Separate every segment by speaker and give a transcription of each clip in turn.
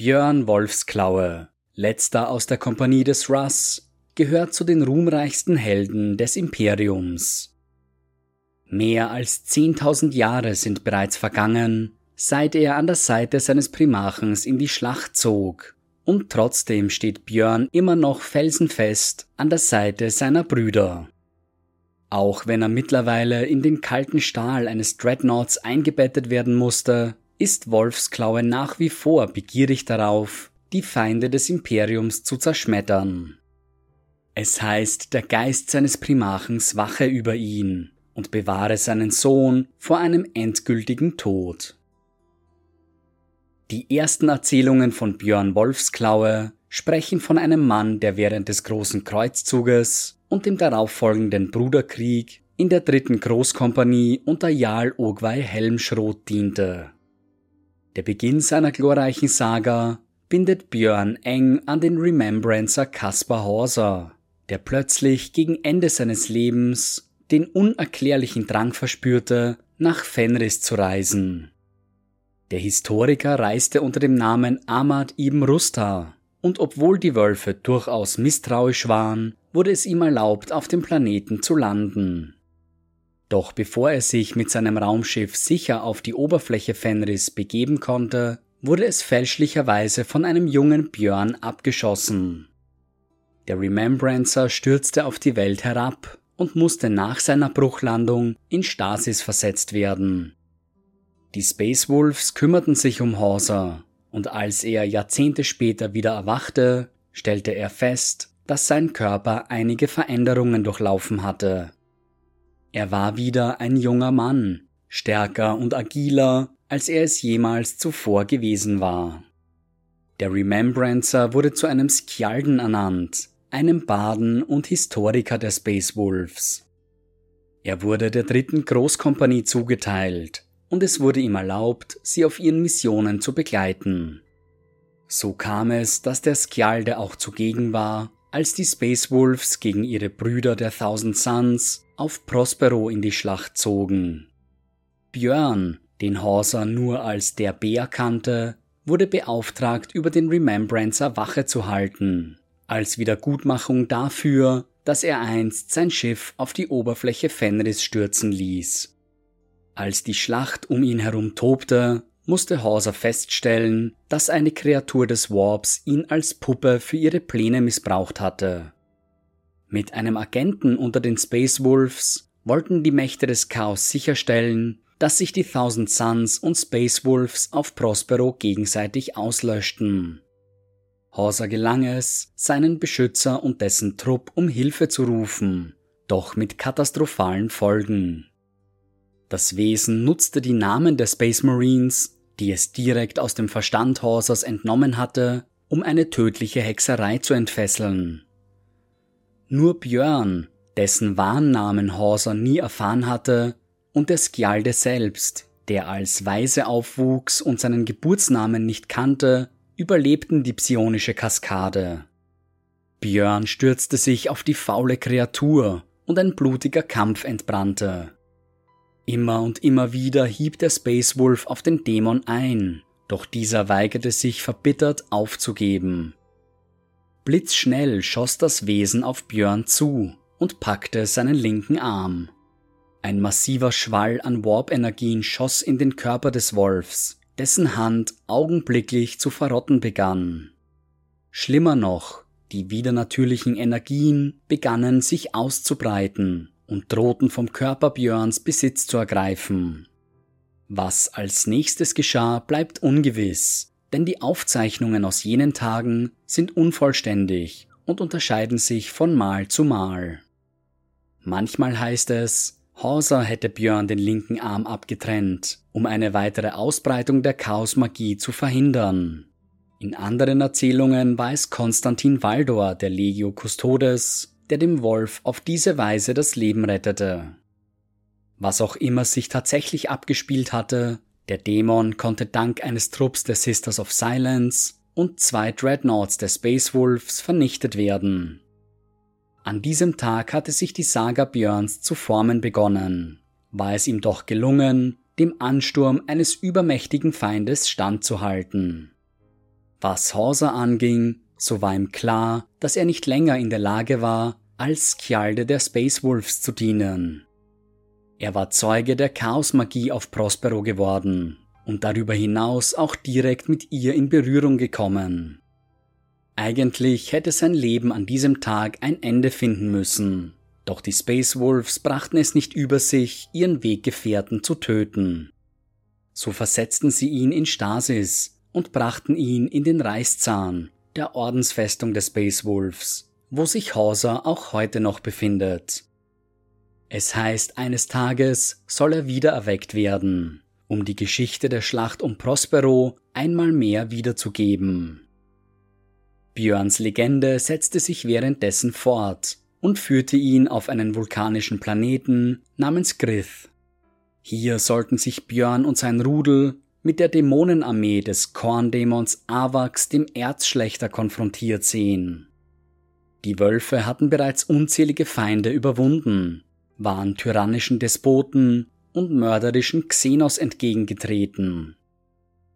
Speaker 1: Björn Wolfsklaue, letzter aus der Kompanie des Russ, gehört zu den ruhmreichsten Helden des Imperiums. Mehr als 10.000 Jahre sind bereits vergangen, seit er an der Seite seines Primarchens in die Schlacht zog, und trotzdem steht Björn immer noch felsenfest an der Seite seiner Brüder. Auch wenn er mittlerweile in den kalten Stahl eines Dreadnoughts eingebettet werden musste, ist Wolfsklaue nach wie vor begierig darauf, die Feinde des Imperiums zu zerschmettern. Es heißt, der Geist seines Primarchens wache über ihn und bewahre seinen Sohn vor einem endgültigen Tod. Die ersten Erzählungen von Björn Wolfsklaue sprechen von einem Mann, der während des großen Kreuzzuges und dem darauffolgenden Bruderkrieg in der dritten Großkompanie unter Jarl Ogwei Helmschrot diente. Der Beginn seiner glorreichen Saga bindet Björn eng an den Remembrancer Caspar Horser, der plötzlich gegen Ende seines Lebens den unerklärlichen Drang verspürte, nach Fenris zu reisen. Der Historiker reiste unter dem Namen Ahmad ibn Rusta, und obwohl die Wölfe durchaus misstrauisch waren, wurde es ihm erlaubt, auf dem Planeten zu landen. Doch bevor er sich mit seinem Raumschiff sicher auf die Oberfläche Fenris begeben konnte, wurde es fälschlicherweise von einem jungen Björn abgeschossen. Der Remembrancer stürzte auf die Welt herab und musste nach seiner Bruchlandung in Stasis versetzt werden. Die Space Wolves kümmerten sich um Horser, und als er Jahrzehnte später wieder erwachte, stellte er fest, dass sein Körper einige Veränderungen durchlaufen hatte. Er war wieder ein junger Mann, stärker und agiler, als er es jemals zuvor gewesen war. Der Remembrancer wurde zu einem Skjalden ernannt, einem Baden und Historiker der Space Wolves. Er wurde der dritten Großkompanie zugeteilt und es wurde ihm erlaubt, sie auf ihren Missionen zu begleiten. So kam es, dass der Skjalde auch zugegen war, als die Space Wolves gegen ihre Brüder der Thousand Suns auf Prospero in die Schlacht zogen. Björn, den Horser nur als der Bär kannte, wurde beauftragt, über den Remembrancer Wache zu halten, als Wiedergutmachung dafür, dass er einst sein Schiff auf die Oberfläche Fenris stürzen ließ. Als die Schlacht um ihn herum tobte, musste Horser feststellen, dass eine Kreatur des Warps ihn als Puppe für ihre Pläne missbraucht hatte. Mit einem Agenten unter den Space Wolves wollten die Mächte des Chaos sicherstellen, dass sich die Thousand Suns und Space Wolves auf Prospero gegenseitig auslöschten. Horsa gelang es, seinen Beschützer und dessen Trupp um Hilfe zu rufen, doch mit katastrophalen Folgen. Das Wesen nutzte die Namen der Space Marines, die es direkt aus dem Verstand Horsers entnommen hatte, um eine tödliche Hexerei zu entfesseln. Nur Björn, dessen Wahnnamen Horser nie erfahren hatte, und der Skjalde selbst, der als Weise aufwuchs und seinen Geburtsnamen nicht kannte, überlebten die psionische Kaskade. Björn stürzte sich auf die faule Kreatur und ein blutiger Kampf entbrannte. Immer und immer wieder hieb der Space Wolf auf den Dämon ein, doch dieser weigerte sich verbittert aufzugeben. Blitzschnell schoss das Wesen auf Björn zu und packte seinen linken Arm. Ein massiver Schwall an Warp-Energien schoss in den Körper des Wolfs, dessen Hand augenblicklich zu verrotten begann. Schlimmer noch, die widernatürlichen Energien begannen sich auszubreiten und drohten vom Körper Björns Besitz zu ergreifen. Was als nächstes geschah, bleibt ungewiss, denn die Aufzeichnungen aus jenen Tagen sind unvollständig und unterscheiden sich von Mal zu Mal. Manchmal heißt es, Horsa hätte Björn den linken Arm abgetrennt, um eine weitere Ausbreitung der Chaosmagie zu verhindern. In anderen Erzählungen war es Konstantin Valdor, der Legio Custodes, der dem Wolf auf diese Weise das Leben rettete. Was auch immer sich tatsächlich abgespielt hatte, der Dämon konnte dank eines Trupps der Sisters of Silence und zwei Dreadnoughts der Space Wolves vernichtet werden. An diesem Tag hatte sich die Saga Björns zu formen begonnen, war es ihm doch gelungen, dem Ansturm eines übermächtigen Feindes standzuhalten. Was Hauser anging, so war ihm klar, dass er nicht länger in der Lage war, als Skjalde der Space Wolves zu dienen. Er war Zeuge der Chaosmagie auf Prospero geworden und darüber hinaus auch direkt mit ihr in Berührung gekommen. Eigentlich hätte sein Leben an diesem Tag ein Ende finden müssen, doch die Space Wolves brachten es nicht über sich, ihren Weggefährten zu töten. So versetzten sie ihn in Stasis und brachten ihn in den Reißzahn, der Ordensfestung der Space Wolves, wo sich Hauser auch heute noch befindet. Es heißt, eines Tages soll er wieder erweckt werden, um die Geschichte der Schlacht um Prospero einmal mehr wiederzugeben. Björns Legende setzte sich währenddessen fort und führte ihn auf einen vulkanischen Planeten namens Grith. Hier sollten sich Björn und sein Rudel mit der Dämonenarmee des Korndämons Avax dem Erzschlechter konfrontiert sehen. Die Wölfe hatten bereits unzählige Feinde überwunden, waren tyrannischen Despoten und mörderischen Xenos entgegengetreten.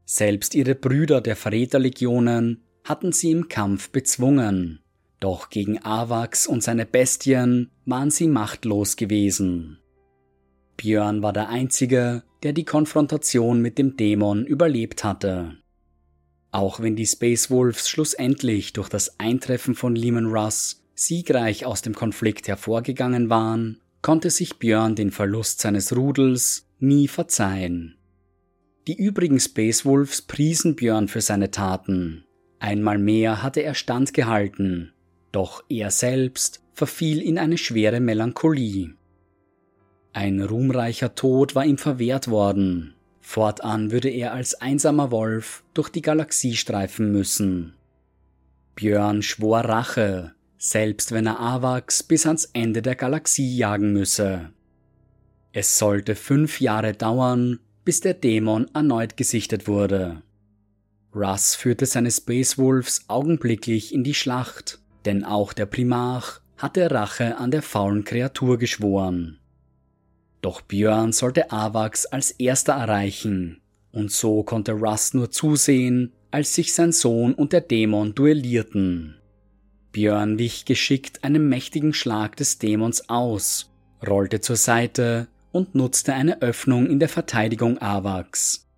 Speaker 1: Selbst ihre Brüder der Verräterlegionen hatten sie im Kampf bezwungen, doch gegen Avax und seine Bestien waren sie machtlos gewesen. Björn war der Einzige, der die Konfrontation mit dem Dämon überlebt hatte. Auch wenn die Space Wolves schlussendlich durch das Eintreffen von Lehman Russ siegreich aus dem Konflikt hervorgegangen waren, konnte sich Björn den Verlust seines Rudels nie verzeihen. Die übrigen Space Wolves priesen Björn für seine Taten. Einmal mehr hatte er standgehalten, doch er selbst verfiel in eine schwere Melancholie. Ein ruhmreicher Tod war ihm verwehrt worden. Fortan würde er als einsamer Wolf durch die Galaxie streifen müssen. Björn schwor Rache, selbst wenn er Avax bis ans Ende der Galaxie jagen müsse. Es sollte fünf Jahre dauern, bis der Dämon erneut gesichtet wurde. Russ führte seine Space Wolves augenblicklich in die Schlacht, denn auch der Primarch hatte Rache an der faulen Kreatur geschworen. Doch Björn sollte Avax als erster erreichen, und so konnte Russ nur zusehen, als sich sein Sohn und der Dämon duellierten. Björn wich geschickt einem mächtigen Schlag des Dämons aus, rollte zur Seite und nutzte eine Öffnung in der Verteidigung Avax.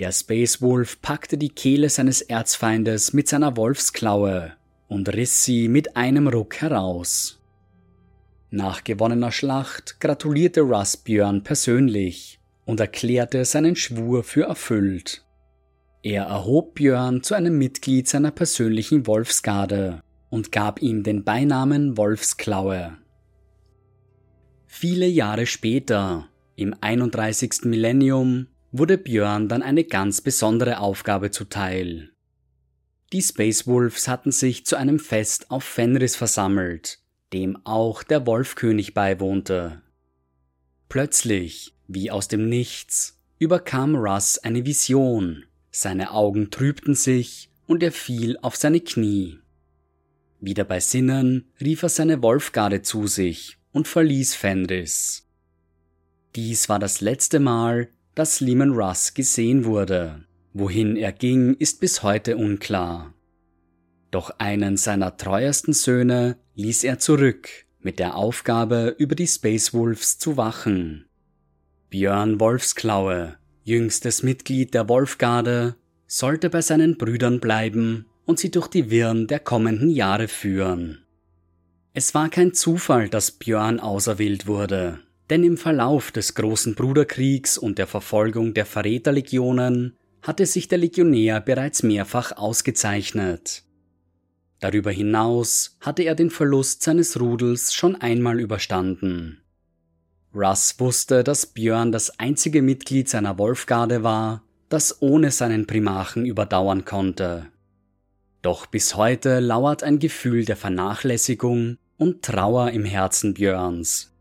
Speaker 1: Der Space Wolf packte die Kehle seines Erzfeindes mit seiner Wolfsklaue und riss sie mit einem Ruck heraus. Nach gewonnener Schlacht gratulierte Russ Björn persönlich und erklärte seinen Schwur für erfüllt. Er erhob Björn zu einem Mitglied seiner persönlichen Wolfsgarde und gab ihm den Beinamen Wolfsklaue. Viele Jahre später, im 31. Millennium, wurde Björn dann eine ganz besondere Aufgabe zuteil. Die Space Wolves hatten sich zu einem Fest auf Fenris versammelt, dem auch der Wolfkönig beiwohnte. Plötzlich, wie aus dem Nichts, überkam Russ eine Vision, seine Augen trübten sich und er fiel auf seine Knie. Wieder bei Sinnen rief er seine Wolfgarde zu sich und verließ Fenris. Dies war das letzte Mal, dass Lehman Russ gesehen wurde. Wohin er ging, ist bis heute unklar. Doch einen seiner treuesten Söhne ließ er zurück, mit der Aufgabe, über die Space Wolves zu wachen. Björn Wolfsklaue, jüngstes Mitglied der Wolfgarde, sollte bei seinen Brüdern bleiben und sie durch die Wirren der kommenden Jahre führen. Es war kein Zufall, dass Björn auserwählt wurde, denn im Verlauf des großen Bruderkriegs und der Verfolgung der Verräterlegionen hatte sich der Legionär bereits mehrfach ausgezeichnet. Darüber hinaus hatte er den Verlust seines Rudels schon einmal überstanden. Russ wusste, dass Björn das einzige Mitglied seiner Wolfgarde war, das ohne seinen Primachen überdauern konnte. Doch bis heute lauert ein Gefühl der Vernachlässigung und Trauer im Herzen Björns.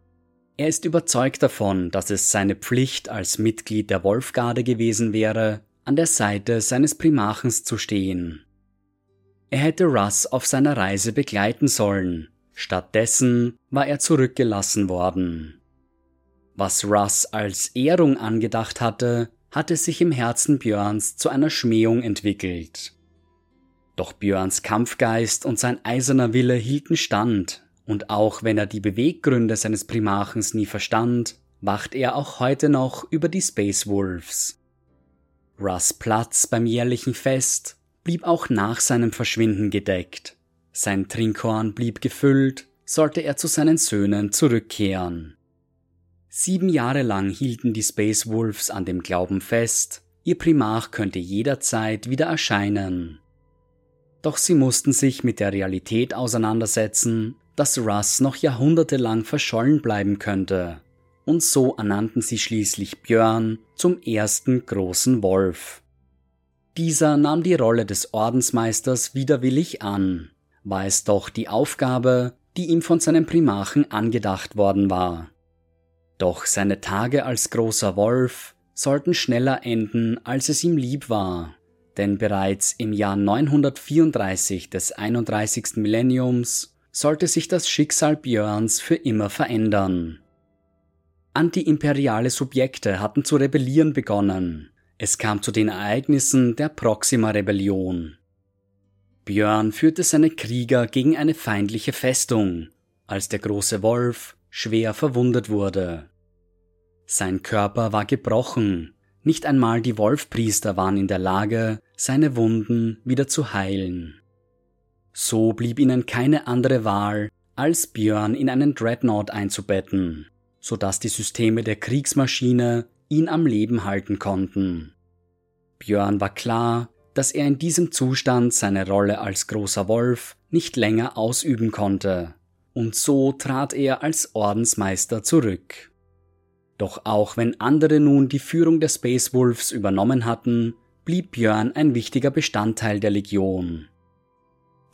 Speaker 1: Er ist überzeugt davon, dass es seine Pflicht als Mitglied der Wolfgarde gewesen wäre, an der Seite seines Primachens zu stehen. Er hätte Russ auf seiner Reise begleiten sollen. Stattdessen war er zurückgelassen worden. Was Russ als Ehrung angedacht hatte, hatte sich im Herzen Björns zu einer Schmähung entwickelt. Doch Björns Kampfgeist und sein eiserner Wille hielten stand, und auch wenn er die Beweggründe seines Primarchens nie verstand, wacht er auch heute noch über die Space Wolves. Russ Platz beim jährlichen Fest blieb auch nach seinem Verschwinden gedeckt. Sein Trinkhorn blieb gefüllt, sollte er zu seinen Söhnen zurückkehren. Sieben Jahre lang hielten die Space Wolves an dem Glauben fest, ihr Primarch könnte jederzeit wieder erscheinen. Doch sie mussten sich mit der Realität auseinandersetzen, dass Russ noch jahrhundertelang verschollen bleiben könnte. Und so ernannten sie schließlich Björn zum ersten großen Wolf. Dieser nahm die Rolle des Ordensmeisters widerwillig an, war es doch die Aufgabe, die ihm von seinem Primarchen angedacht worden war. Doch seine Tage als großer Wolf sollten schneller enden, als es ihm lieb war denn bereits im Jahr 934 des 31. Millenniums sollte sich das Schicksal Björns für immer verändern. Antiimperiale Subjekte hatten zu rebellieren begonnen. Es kam zu den Ereignissen der Proxima-Rebellion. Björn führte seine Krieger gegen eine feindliche Festung, als der große Wolf schwer verwundet wurde. Sein Körper war gebrochen, nicht einmal die Wolfpriester waren in der Lage, seine Wunden wieder zu heilen. So blieb ihnen keine andere Wahl, als Björn in einen Dreadnought einzubetten, so dass die Systeme der Kriegsmaschine ihn am Leben halten konnten. Björn war klar, dass er in diesem Zustand seine Rolle als großer Wolf nicht länger ausüben konnte, und so trat er als Ordensmeister zurück. Doch auch wenn andere nun die Führung der Space Wolves übernommen hatten, blieb Björn ein wichtiger Bestandteil der Legion.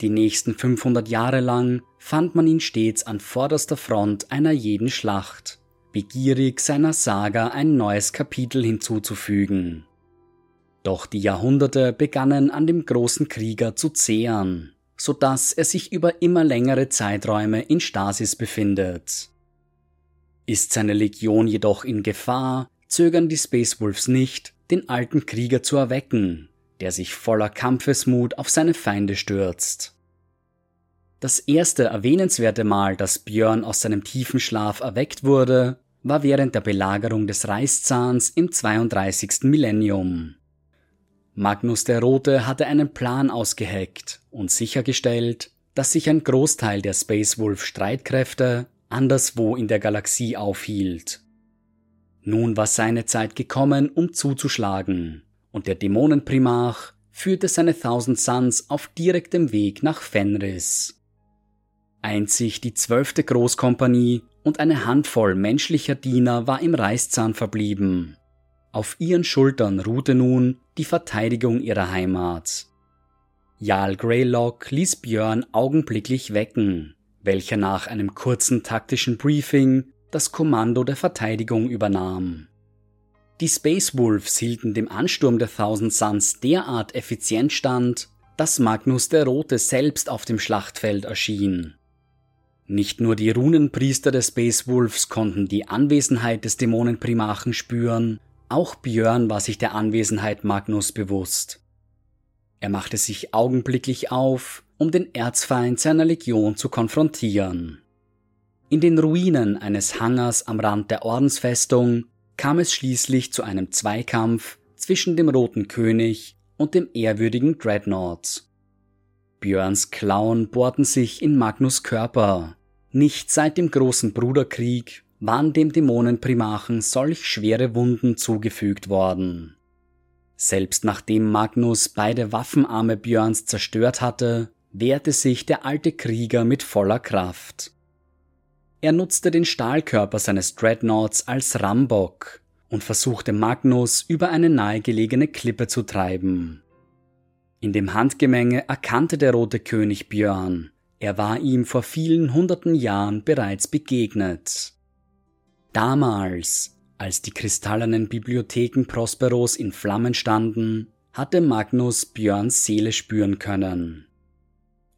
Speaker 1: Die nächsten 500 Jahre lang fand man ihn stets an vorderster Front einer jeden Schlacht, begierig seiner Saga ein neues Kapitel hinzuzufügen. Doch die Jahrhunderte begannen an dem großen Krieger zu zehren, so dass er sich über immer längere Zeiträume in Stasis befindet. Ist seine Legion jedoch in Gefahr, zögern die Space Wolves nicht, den alten Krieger zu erwecken, der sich voller Kampfesmut auf seine Feinde stürzt. Das erste erwähnenswerte Mal, dass Björn aus seinem tiefen Schlaf erweckt wurde, war während der Belagerung des Reißzahns im 32. Millennium. Magnus der Rote hatte einen Plan ausgeheckt und sichergestellt, dass sich ein Großteil der Space Wolf Streitkräfte anderswo in der Galaxie aufhielt. Nun war seine Zeit gekommen, um zuzuschlagen, und der Dämonenprimarch führte seine Thousand Suns auf direktem Weg nach Fenris. Einzig die zwölfte Großkompanie und eine Handvoll menschlicher Diener war im Reißzahn verblieben. Auf ihren Schultern ruhte nun die Verteidigung ihrer Heimat. Jarl Greylock ließ Björn augenblicklich wecken welcher nach einem kurzen taktischen Briefing das Kommando der Verteidigung übernahm. Die Space Wolves hielten dem Ansturm der Thousand Suns derart effizient stand, dass Magnus der Rote selbst auf dem Schlachtfeld erschien. Nicht nur die Runenpriester der Space Wolves konnten die Anwesenheit des Dämonenprimarchen spüren, auch Björn war sich der Anwesenheit Magnus bewusst. Er machte sich augenblicklich auf, um den Erzfeind seiner Legion zu konfrontieren. In den Ruinen eines Hangars am Rand der Ordensfestung kam es schließlich zu einem Zweikampf zwischen dem Roten König und dem ehrwürdigen Dreadnought. Björns Klauen bohrten sich in Magnus Körper. Nicht seit dem großen Bruderkrieg waren dem Dämonenprimachen solch schwere Wunden zugefügt worden. Selbst nachdem Magnus beide Waffenarme Björns zerstört hatte, wehrte sich der alte Krieger mit voller Kraft. Er nutzte den Stahlkörper seines Dreadnoughts als Rambock und versuchte Magnus über eine nahegelegene Klippe zu treiben. In dem Handgemenge erkannte der rote König Björn, er war ihm vor vielen hunderten Jahren bereits begegnet. Damals, als die kristallenen Bibliotheken Prosperos in Flammen standen, hatte Magnus Björns Seele spüren können.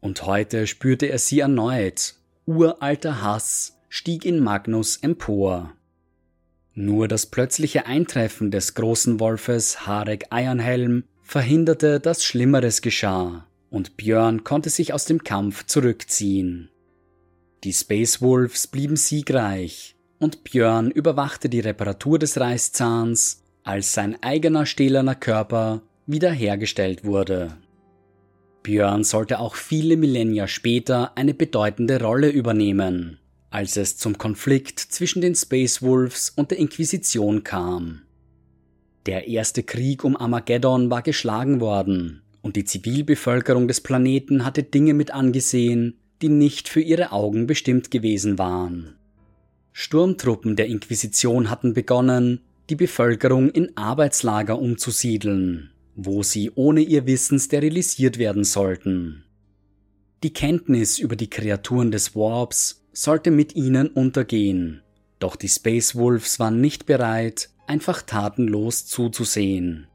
Speaker 1: Und heute spürte er sie erneut. Uralter Hass stieg in Magnus empor. Nur das plötzliche Eintreffen des großen Wolfes Harek Eiernhelm verhinderte, dass Schlimmeres geschah, und Björn konnte sich aus dem Kampf zurückziehen. Die Space Wolves blieben siegreich und Björn überwachte die Reparatur des Reißzahns, als sein eigener stählerner Körper wiederhergestellt wurde. Björn sollte auch viele Millennia später eine bedeutende Rolle übernehmen, als es zum Konflikt zwischen den Space Wolves und der Inquisition kam. Der erste Krieg um Armageddon war geschlagen worden, und die Zivilbevölkerung des Planeten hatte Dinge mit angesehen, die nicht für ihre Augen bestimmt gewesen waren. Sturmtruppen der Inquisition hatten begonnen, die Bevölkerung in Arbeitslager umzusiedeln, wo sie ohne ihr Wissen sterilisiert werden sollten. Die Kenntnis über die Kreaturen des Warps sollte mit ihnen untergehen, doch die Space Wolves waren nicht bereit, einfach tatenlos zuzusehen.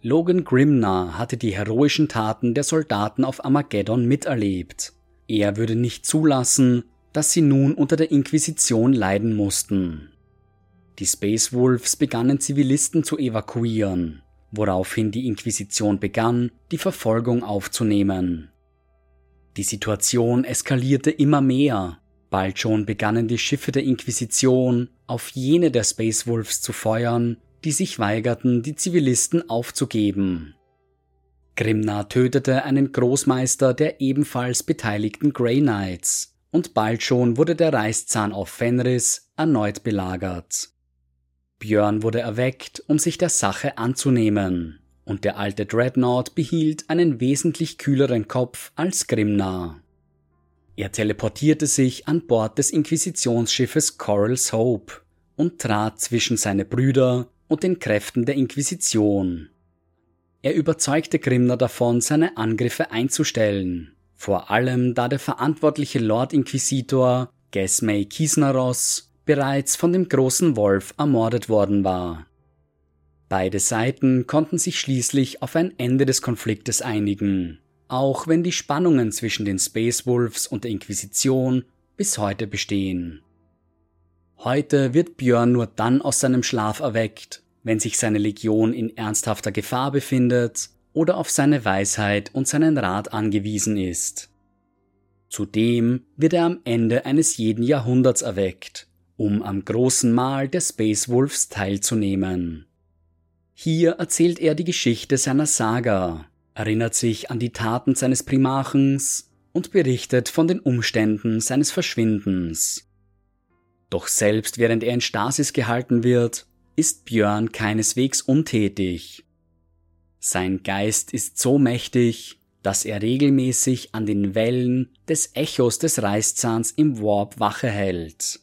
Speaker 1: Logan Grimnar hatte die heroischen Taten der Soldaten auf Armageddon miterlebt. Er würde nicht zulassen, dass sie nun unter der Inquisition leiden mussten. Die Space Wolves begannen Zivilisten zu evakuieren, woraufhin die Inquisition begann, die Verfolgung aufzunehmen. Die Situation eskalierte immer mehr. Bald schon begannen die Schiffe der Inquisition auf jene der Space Wolves zu feuern, die sich weigerten, die Zivilisten aufzugeben. Grimnar tötete einen Großmeister der ebenfalls beteiligten Grey Knights, und bald schon wurde der Reißzahn auf Fenris erneut belagert. Björn wurde erweckt, um sich der Sache anzunehmen, und der alte Dreadnought behielt einen wesentlich kühleren Kopf als Grimnar. Er teleportierte sich an Bord des Inquisitionsschiffes Coral's Hope und trat zwischen seine Brüder und den Kräften der Inquisition. Er überzeugte Grimner davon, seine Angriffe einzustellen, vor allem da der verantwortliche Lord Inquisitor Gesmay Kisnaros bereits von dem großen Wolf ermordet worden war. Beide Seiten konnten sich schließlich auf ein Ende des Konfliktes einigen, auch wenn die Spannungen zwischen den Space Wolves und der Inquisition bis heute bestehen. Heute wird Björn nur dann aus seinem Schlaf erweckt, wenn sich seine Legion in ernsthafter Gefahr befindet oder auf seine Weisheit und seinen Rat angewiesen ist. Zudem wird er am Ende eines jeden Jahrhunderts erweckt, um am großen Mahl der Space Wolves teilzunehmen. Hier erzählt er die Geschichte seiner Saga, erinnert sich an die Taten seines Primarchens und berichtet von den Umständen seines Verschwindens. Doch selbst während er in Stasis gehalten wird, ist Björn keineswegs untätig. Sein Geist ist so mächtig, dass er regelmäßig an den Wellen des Echos des Reißzahns im Warp Wache hält.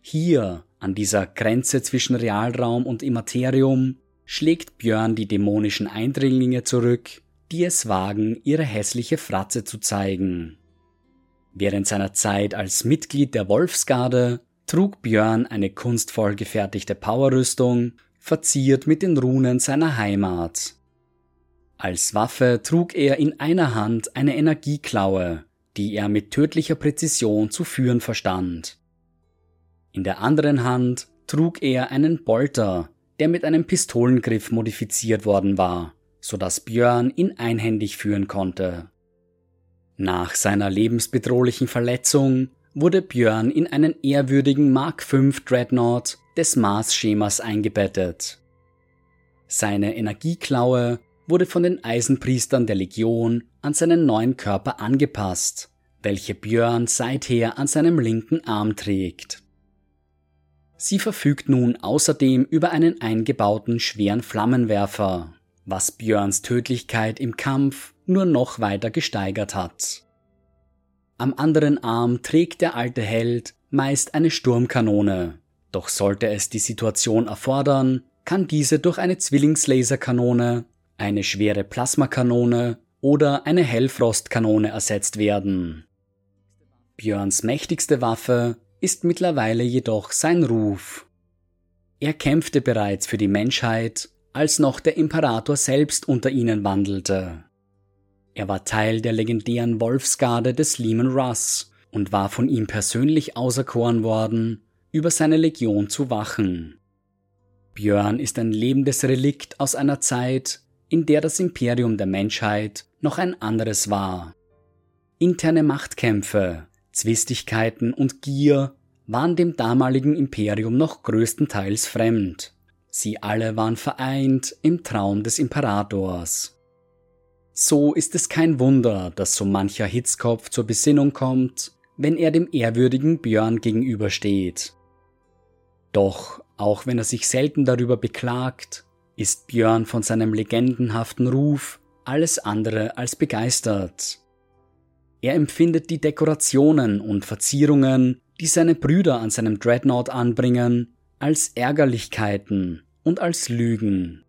Speaker 1: Hier, an dieser Grenze zwischen Realraum und Immaterium, schlägt Björn die dämonischen Eindringlinge zurück, die es wagen, ihre hässliche Fratze zu zeigen. Während seiner Zeit als Mitglied der Wolfsgarde trug Björn eine kunstvoll gefertigte Powerrüstung, verziert mit den Runen seiner Heimat. Als Waffe trug er in einer Hand eine Energieklaue, die er mit tödlicher Präzision zu führen verstand. In der anderen Hand trug er einen Bolter, der mit einem Pistolengriff modifiziert worden war, so dass Björn ihn einhändig führen konnte. Nach seiner lebensbedrohlichen Verletzung wurde Björn in einen ehrwürdigen Mark V Dreadnought des Mars-Schemas eingebettet. Seine Energieklaue wurde von den Eisenpriestern der Legion an seinen neuen Körper angepasst, welche Björn seither an seinem linken Arm trägt. Sie verfügt nun außerdem über einen eingebauten schweren Flammenwerfer, was Björns Tödlichkeit im Kampf nur noch weiter gesteigert hat. Am anderen Arm trägt der alte Held meist eine Sturmkanone, doch sollte es die Situation erfordern, kann diese durch eine Zwillingslaserkanone, eine schwere Plasmakanone oder eine Hellfrostkanone ersetzt werden. Björns mächtigste Waffe ist mittlerweile jedoch sein Ruf. Er kämpfte bereits für die Menschheit, als noch der Imperator selbst unter ihnen wandelte. Er war Teil der legendären Wolfsgarde des Lehman Russ und war von ihm persönlich auserkoren worden, über seine Legion zu wachen. Björn ist ein lebendes Relikt aus einer Zeit, in der das Imperium der Menschheit noch ein anderes war. Interne Machtkämpfe, Zwistigkeiten und Gier waren dem damaligen Imperium noch größtenteils fremd. Sie alle waren vereint im Traum des Imperators. So ist es kein Wunder, dass so mancher Hitzkopf zur Besinnung kommt, wenn er dem ehrwürdigen Björn gegenübersteht. Doch, auch wenn er sich selten darüber beklagt, ist Björn von seinem legendenhaften Ruf alles andere als begeistert. Er empfindet die Dekorationen und Verzierungen, die seine Brüder an seinem Dreadnought anbringen, als Ärgerlichkeiten und als Lügen.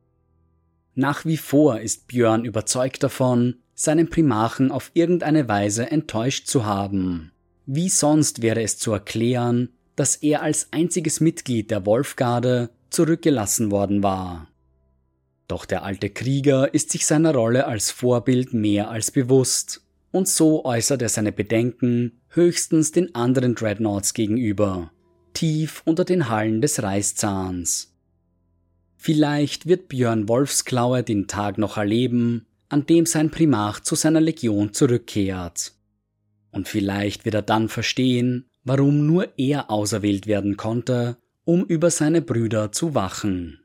Speaker 1: Nach wie vor ist Björn überzeugt davon, seinen Primarchen auf irgendeine Weise enttäuscht zu haben. Wie sonst wäre es zu erklären, dass er als einziges Mitglied der Wolfgarde zurückgelassen worden war. Doch der alte Krieger ist sich seiner Rolle als Vorbild mehr als bewusst, und so äußert er seine Bedenken höchstens den anderen Dreadnoughts gegenüber, tief unter den Hallen des Reißzahns. Vielleicht wird Björn Wolfsklaue den Tag noch erleben, an dem sein Primarch zu seiner Legion zurückkehrt. Und vielleicht wird er dann verstehen, warum nur er auserwählt werden konnte, um über seine Brüder zu wachen.